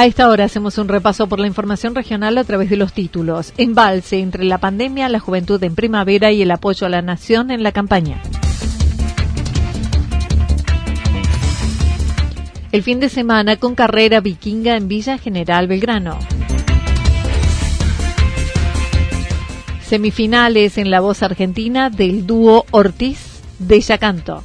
A esta hora hacemos un repaso por la información regional a través de los títulos. Embalse entre la pandemia, la juventud en primavera y el apoyo a la nación en la campaña. El fin de semana con carrera vikinga en Villa General Belgrano. Semifinales en la voz argentina del dúo Ortiz de Yacanto.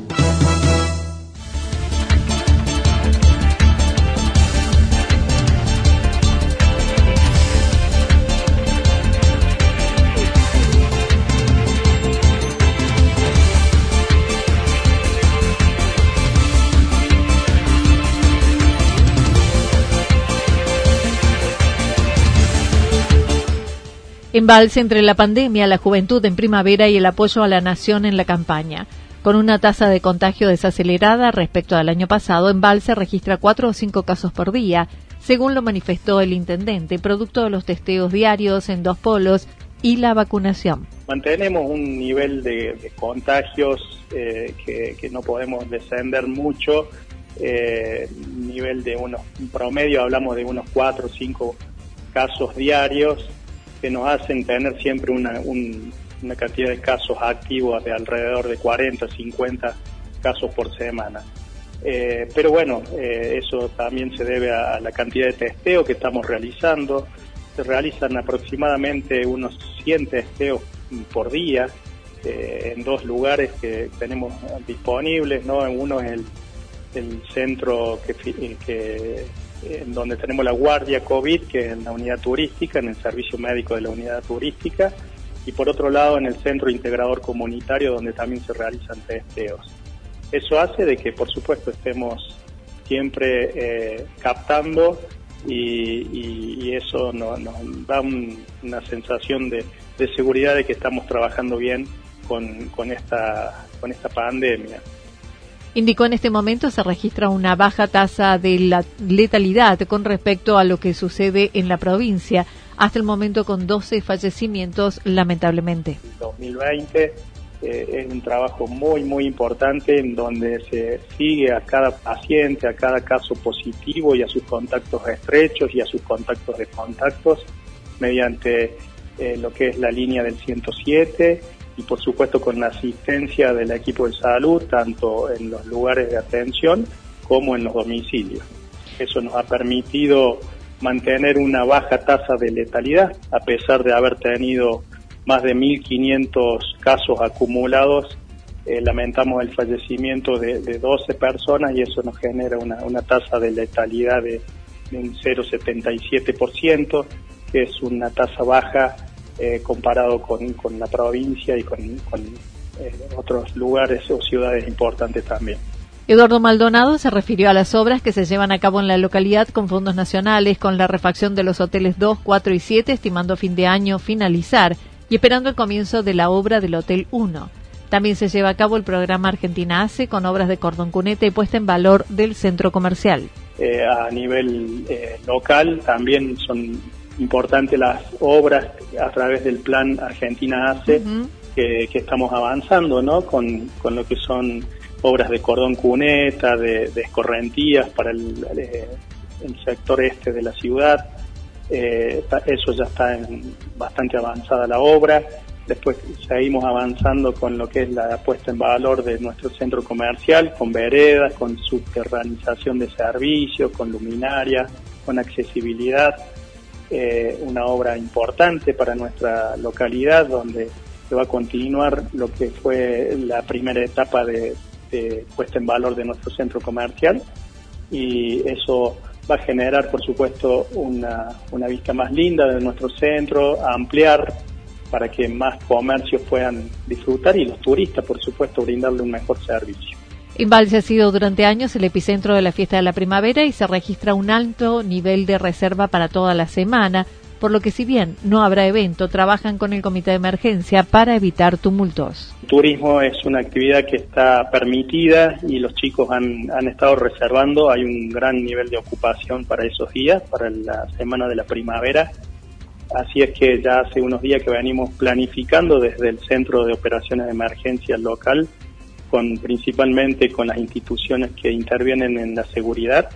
Embalse entre la pandemia, la juventud en primavera y el apoyo a la nación en la campaña. Con una tasa de contagio desacelerada respecto al año pasado, Embalse registra cuatro o cinco casos por día, según lo manifestó el intendente, producto de los testeos diarios en dos polos y la vacunación. Mantenemos un nivel de, contagios eh, que, no podemos descender mucho, eh, nivel de unos, un promedio hablamos de unos cuatro o cinco casos diarios, que nos hacen tener siempre una, una cantidad de casos activos de alrededor de 40, 50 casos por semana. Eh, pero bueno, eh, eso también se debe a, la cantidad de testeo que estamos realizando. Se realizan aproximadamente unos 100 testeos por día eh, en dos lugares que tenemos disponibles. ¿no? Uno es el, el centro que, que en donde tenemos la guardia COVID, que es en la unidad turística, en el servicio médico de la unidad turística, y por otro lado en el centro integrador comunitario, donde también se realizan testeos. Eso hace de que, por supuesto, estemos siempre eh, captando y, eso nos, da una sensación de, seguridad de que estamos trabajando bien con, con, esta, con esta pandemia. Indicó en este momento se registra una baja tasa de la letalidad con respecto a lo que sucede en la provincia, hasta el momento con 12 fallecimientos lamentablemente. 2020 eh, es un trabajo muy, muy importante en donde se sigue a cada paciente, a cada caso positivo y a sus contactos estrechos y a sus contactos de contactos mediante eh, lo que es la línea del 107 y por supuesto con la asistencia del equipo de salud, tanto en los lugares de atención como en los domicilios. Eso nos ha permitido mantener una baja tasa de letalidad, a pesar de haber tenido más de 1.500 casos acumulados. Eh, lamentamos el fallecimiento de, 12 personas y eso nos genera una, una tasa de letalidad de, de un 0,77%, que es una tasa baja eh, comparado con, con, la provincia y con, eh, otros lugares o ciudades importantes también. Eduardo Maldonado se refirió a las obras que se llevan a cabo en la localidad con fondos nacionales, con la refacción de los hoteles 2, 4 y 7, estimando fin de año finalizar y esperando el comienzo de la obra del Hotel 1. También se lleva a cabo el programa Argentina ACE con obras de cordón cuneta y puesta en valor del centro comercial. Eh, a nivel eh, local también son importantes las obras a través del plan Argentina ACE que, estamos avanzando ¿no? con, lo que son obras de cordón cuneta, de, escorrentías para el, eh, el, sector este de la ciudad. eso ya está en, bastante avanzada la obra. Después seguimos avanzando con lo que es la puesta en valor de nuestro centro comercial, con veredas, con subterranización de servicios, con luminaria, con accesibilidad. Eh, una obra importante para nuestra localidad donde se va a continuar lo que fue la primera etapa de, puesta en valor de nuestro centro comercial y eso va a generar, por supuesto, una, una vista más linda de nuestro centro, ampliar para que más comercios puedan disfrutar y los turistas, por supuesto, brindarle un mejor servicio. Embalse ha sido durante años el epicentro de la fiesta de la primavera y se registra un alto nivel de reserva para toda la semana, por lo que si bien no habrá evento, trabajan con el comité de emergencia para evitar tumultos. turismo es una actividad que está permitida y los chicos han, han estado reservando, hay un gran nivel de ocupación para esos días, para la semana de la primavera Así es que ya hace unos días que venimos planificando desde el Centro de Operaciones de Emergencia local, con principalmente con las instituciones que intervienen en la seguridad,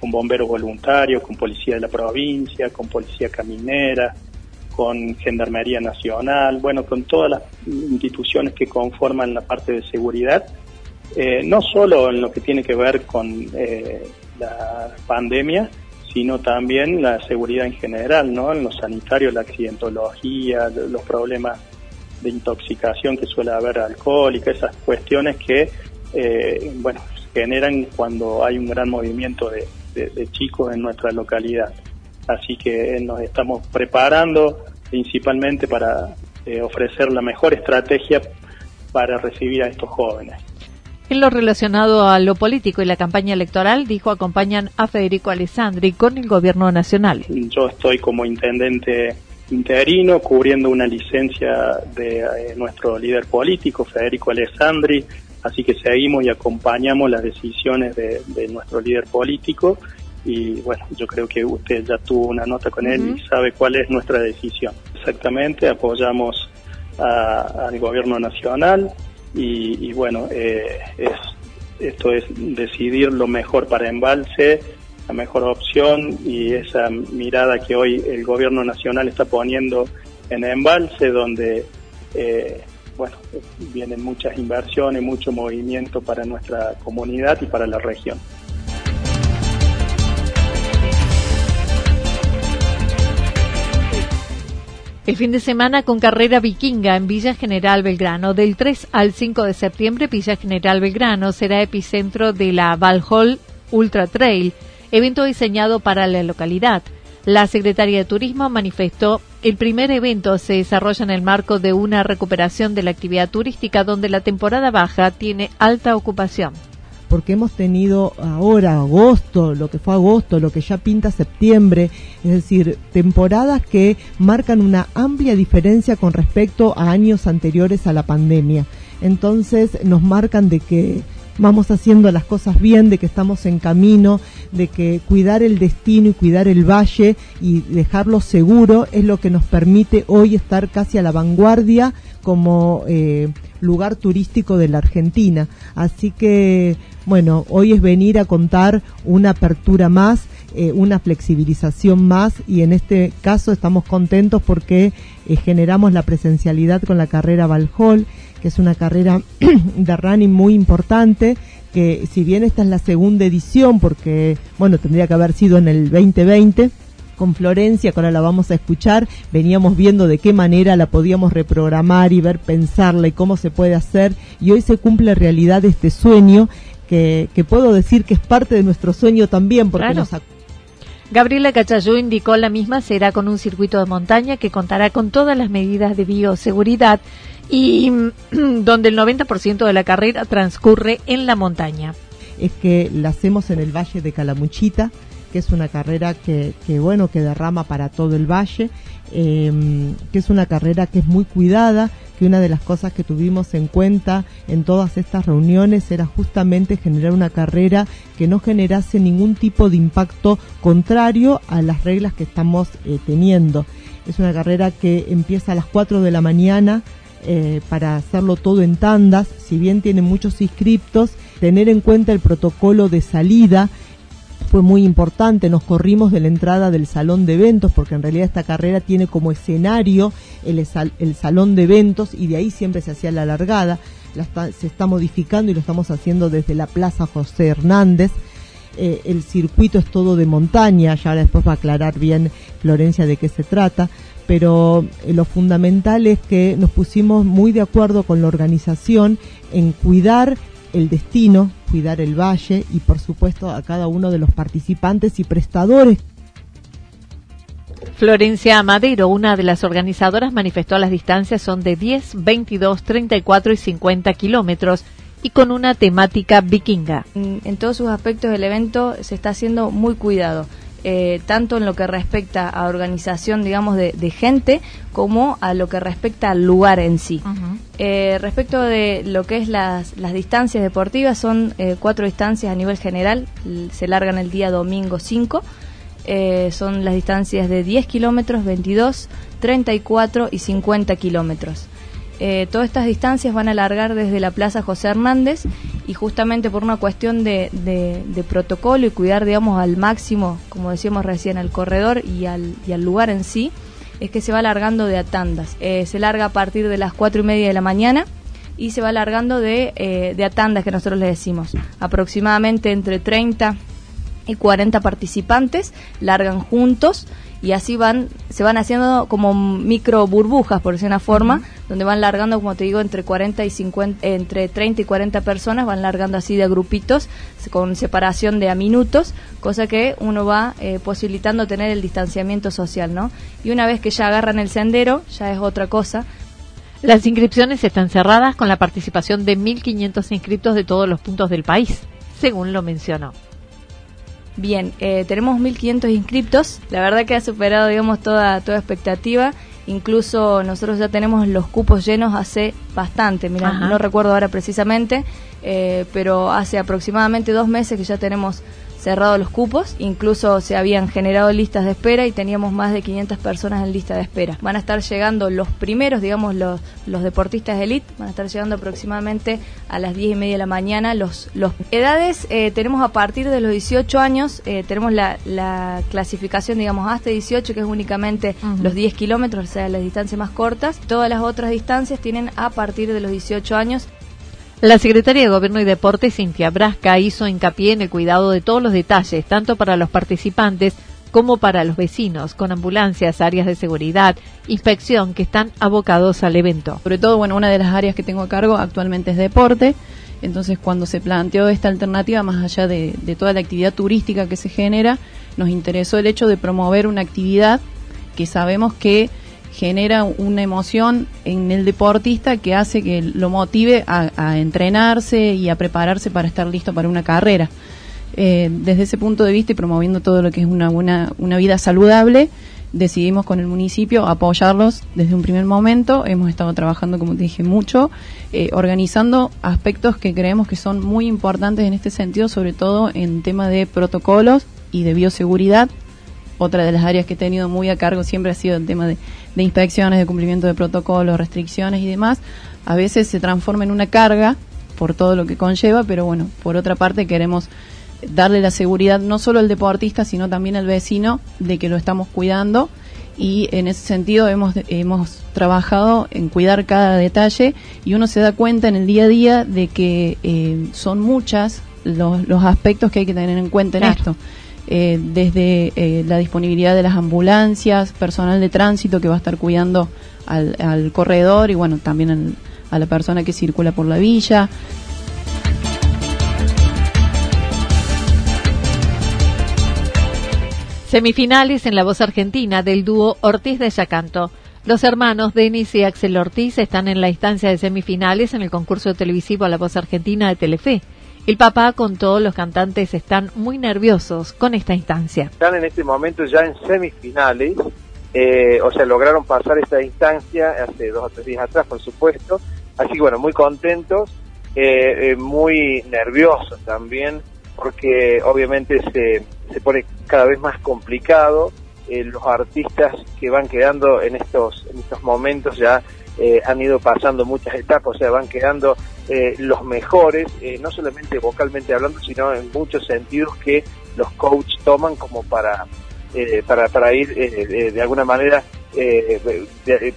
con bomberos voluntarios, con policía de la provincia, con policía caminera, con Gendarmería Nacional, bueno, con todas las instituciones que conforman la parte de seguridad, eh, no solo en lo que tiene que ver con eh, la pandemia, sino también la seguridad en general, ¿no? En lo sanitario, la accidentología, los problemas de intoxicación que suele haber alcohólica, esas cuestiones que, eh, bueno, generan cuando hay un gran movimiento de, chicos en nuestra localidad. Así que nos estamos preparando principalmente para eh, ofrecer la mejor estrategia para recibir a estos jóvenes. En lo relacionado a lo político y la campaña electoral, dijo, acompañan a Federico Alessandri con el gobierno nacional. Yo estoy como intendente interino cubriendo una licencia de eh, nuestro líder político, Federico Alessandri, así que seguimos y acompañamos las decisiones de, nuestro líder político. Y bueno, yo creo que usted ya tuvo una nota con él y sabe cuál es nuestra decisión. Exactamente, apoyamos al gobierno nacional, y, bueno, eh, es, esto es decidir lo mejor para embalse, la mejor opción y esa mirada que hoy el gobierno nacional está poniendo en embalse, donde eh, bueno, vienen muchas inversiones, mucho movimiento para nuestra comunidad y para la región. El fin de semana con carrera vikinga en Villa General Belgrano. Del 3 al 5 de septiembre, Villa General Belgrano será epicentro de la Valhall Ultra Trail, evento diseñado para la localidad. La secretaria de Turismo manifestó el primer evento se desarrolla en el marco de una recuperación de la actividad turística donde la temporada baja tiene alta ocupación porque hemos tenido ahora agosto, lo que fue agosto, lo que ya pinta septiembre, es decir, temporadas que marcan una amplia diferencia con respecto a años anteriores a la pandemia. Entonces nos marcan de que vamos haciendo las cosas bien, de que estamos en camino, de que cuidar el destino y cuidar el valle y dejarlo seguro es lo que nos permite hoy estar casi a la vanguardia como eh, lugar turístico de la Argentina. Así que, bueno, hoy es venir a contar una apertura más, eh, una flexibilización más y en este caso estamos contentos porque eh, generamos la presencialidad con la carrera Valhall, que es una carrera de running muy importante que si bien esta es la segunda edición, porque, bueno, tendría que haber sido en el 2020, con Florencia, que ahora la vamos a escuchar, veníamos viendo de qué manera la podíamos reprogramar y ver, pensarla y cómo se puede hacer, y hoy se cumple realidad este sueño, que, puedo decir que es parte de nuestro sueño también, porque nos Gabriela Cachayú indicó la misma será con un circuito de montaña que contará con todas las medidas de bioseguridad y donde el 90% de la carrera transcurre en la montaña. es que la hacemos en el Valle de Calamuchita, que es una carrera que, bueno, que derrama para todo el valle, eh, que es una carrera que es muy cuidada, que una de las cosas que tuvimos en cuenta en todas estas reuniones era justamente generar una carrera que no generase ningún tipo de impacto contrario a las reglas que estamos eh, teniendo. Es una carrera que empieza a las 4 de la mañana, eh, para hacerlo todo en tandas, si bien tiene muchos inscriptos, tener en cuenta el protocolo de salida fue muy importante, nos corrimos de la entrada del salón de eventos, porque en realidad esta carrera tiene como escenario el, salón de eventos y de ahí siempre se hacía la largada, se está modificando y lo estamos haciendo desde la Plaza José Hernández. Eh, el circuito es todo de montaña, ya después va a aclarar bien Florencia de qué se trata, pero eh, lo fundamental es que nos pusimos muy de acuerdo con la organización en cuidar el destino, cuidar el valle y por supuesto a cada uno de los participantes y prestadores. Florencia Madero, una de las organizadoras, manifestó las distancias son de 10, 22, 34 y 50 kilómetros y con una temática vikinga. En todos sus aspectos el evento se está haciendo muy cuidado eh, tanto en lo que respecta a organización, digamos, de, gente, como a lo que respecta al lugar en sí. Eh, respecto de lo que es las, las distancias deportivas, son eh, cuatro distancias a nivel general, se largan el día domingo 5. son las distancias de 10 kilómetros, 22, 34 y 50 kilómetros. Eh, todas estas distancias van a alargar desde la Plaza José Hernández y justamente por una cuestión de, protocolo y cuidar, digamos, al máximo, como decíamos recién, al corredor y al, lugar en sí, es que se va alargando de a tandas. Eh, se larga a partir de las cuatro y media de la mañana y se va alargando de, eh, que nosotros le decimos. Aproximadamente entre 30 y 40 participantes largan juntos y así van se van haciendo como micro burbujas por decir una forma donde van largando como te digo entre 40 y 50 entre 30 y 40 personas van largando así de grupitos con separación de a minutos cosa que uno va eh, posibilitando tener el distanciamiento social no y una vez que ya agarran el sendero ya es otra cosa. Las inscripciones están cerradas con la participación de 1.500 inscriptos de todos los puntos del país según lo mencionó Bien, eh, tenemos 1.500 inscriptos. La verdad que ha superado, digamos, toda, toda expectativa. Incluso nosotros ya tenemos los cupos llenos hace bastante. Mira, no recuerdo ahora precisamente, eh, pero hace aproximadamente dos meses que ya tenemos cerrado los cupos, incluso se habían generado listas de espera y teníamos más de 500 personas en lista de espera. Van a estar llegando los primeros, digamos, los, los deportistas de elite, van a estar llegando aproximadamente a las 10 y media de la mañana. Los, los edades eh, tenemos a partir de los 18 años, eh, tenemos la, la, clasificación, digamos, hasta 18, que es únicamente los 10 kilómetros, o sea, las distancias más cortas. Todas las otras distancias tienen a partir de los 18 años. La secretaria de Gobierno y Deporte, Cintia Brasca, hizo hincapié en el cuidado de todos los detalles, tanto para los participantes como para los vecinos, con ambulancias, áreas de seguridad, inspección, que están abocados al evento. Sobre todo, bueno, una de las áreas que tengo a cargo actualmente es deporte. Entonces, cuando se planteó esta alternativa, más allá de, de toda la actividad turística que se genera, nos interesó el hecho de promover una actividad que sabemos que genera una emoción en el deportista que hace que lo motive a, entrenarse y a prepararse para estar listo para una carrera. Eh, desde ese punto de vista y promoviendo todo lo que es una, buena, una vida saludable, decidimos con el municipio apoyarlos desde un primer momento. Hemos estado trabajando, como te dije, mucho, eh, organizando aspectos que creemos que son muy importantes en este sentido, sobre todo en tema de protocolos y de bioseguridad. Otra de las áreas que he tenido muy a cargo siempre ha sido el tema de de inspecciones, de cumplimiento de protocolos, restricciones y demás, a veces se transforma en una carga por todo lo que conlleva, pero bueno, por otra parte queremos darle la seguridad no solo al deportista, sino también al vecino de que lo estamos cuidando. Y en ese sentido hemos, hemos trabajado en cuidar cada detalle y uno se da cuenta en el día a día de que eh, son muchas los, los aspectos que hay que tener en cuenta en esto. Eh, desde eh, la disponibilidad de las ambulancias, personal de tránsito que va a estar cuidando al, corredor y bueno, también a la persona que circula por la villa. Semifinales en la voz argentina del dúo Ortiz de Yacanto. Los hermanos Denis y Axel Ortiz están en la instancia de semifinales en el concurso televisivo a la voz argentina de Telefe. El papá con todos los cantantes están muy nerviosos con esta instancia. Están en este momento ya en semifinales, eh, o sea, lograron pasar esta instancia hace dos o tres días atrás, por supuesto. Así que bueno, muy contentos, eh, eh, muy nerviosos también, porque obviamente se, se pone cada vez más complicado. los artistas que van quedando en estos, en estos momentos ya eh, han ido pasando muchas etapas, o sea, van quedando eh, los mejores, eh, no solamente vocalmente hablando, sino en muchos sentidos que los coaches toman como para, para, para ir de alguna manera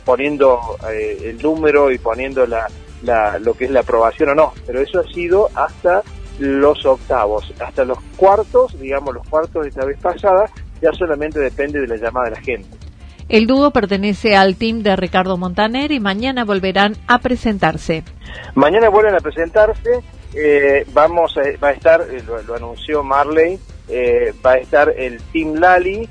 poniendo el número y poniendo la, la, lo que es la aprobación o no. Pero eso ha sido hasta los octavos, hasta los cuartos, digamos los cuartos de esta vez pasada, ya solamente depende de la llamada de la gente. El dúo pertenece al team de Ricardo Montaner y mañana volverán a presentarse. Mañana vuelven a presentarse. Eh, vamos a, va a estar, eh, lo, anunció Marley, eh, va a estar el Team Lali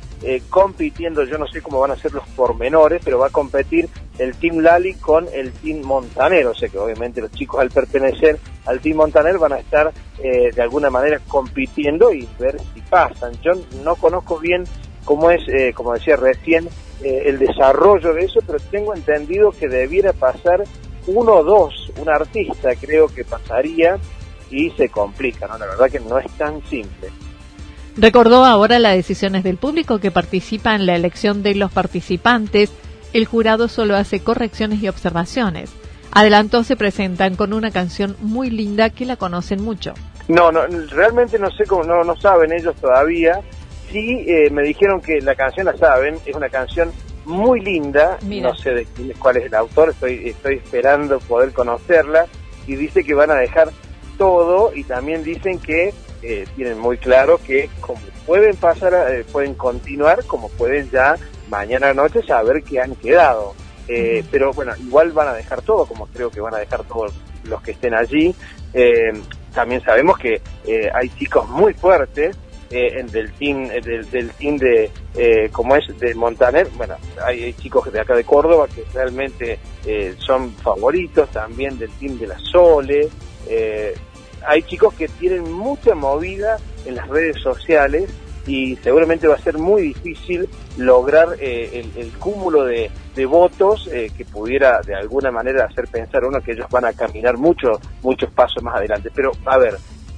compitiendo, yo no sé cómo van a ser los pormenores, pero va a competir el Team Lali con el Team Montaner, o sea que obviamente los chicos al pertenecer al Team Montaner van a estar de alguna manera compitiendo y ver si pasan. Yo no conozco bien cómo es, como decía recién, eh, el desarrollo de eso, pero tengo entendido que debiera pasar uno o dos, un artista creo que pasaría y se complica, ¿no? La verdad que no es tan simple. Recordó ahora las decisiones del público que participa en la elección de los participantes. El jurado solo hace correcciones y observaciones. Adelantó se presentan con una canción muy linda que la conocen mucho. No, no realmente no sé cómo, no, no saben ellos todavía sí eh, me dijeron que la canción la saben, es una canción muy linda, no sé de cuál es el autor, estoy, estoy esperando poder conocerla, y dice que van a dejar todo y también dicen que eh, tienen muy claro que como pueden pasar, eh, pueden continuar, como pueden ya mañana noche saber que han quedado. Pero bueno, igual van a dejar todo, como creo que van a dejar todos los que estén allí. también sabemos que hay chicos muy fuertes, eh, del team eh, del, del, team de eh, como es de Montaner. Bueno hay, chicos de acá de Córdoba que realmente eh, son favoritos también del team de la Sole. Hay chicos que tienen mucha movida en las redes sociales y seguramente va a ser muy difícil lograr el, el, cúmulo de, de votos que pudiera de alguna manera hacer pensar uno que ellos van a caminar muchos muchos pasos más adelante. Pero a ver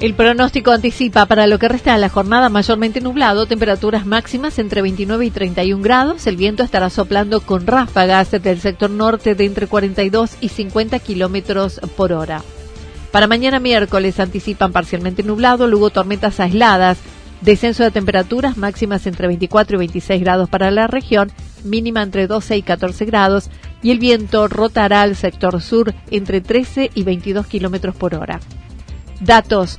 El pronóstico anticipa para lo que resta de la jornada mayormente nublado, temperaturas máximas entre 29 y 31 grados. El viento estará soplando con ráfagas del sector norte de entre 42 y 50 kilómetros por hora. Para mañana miércoles anticipan parcialmente nublado, luego tormentas aisladas, descenso de temperaturas máximas entre 24 y 26 grados para la región, mínima entre 12 y 14 grados, y el viento rotará al sector sur entre 13 y 22 kilómetros por hora. Datos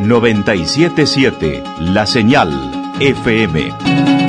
977 La Señal FM.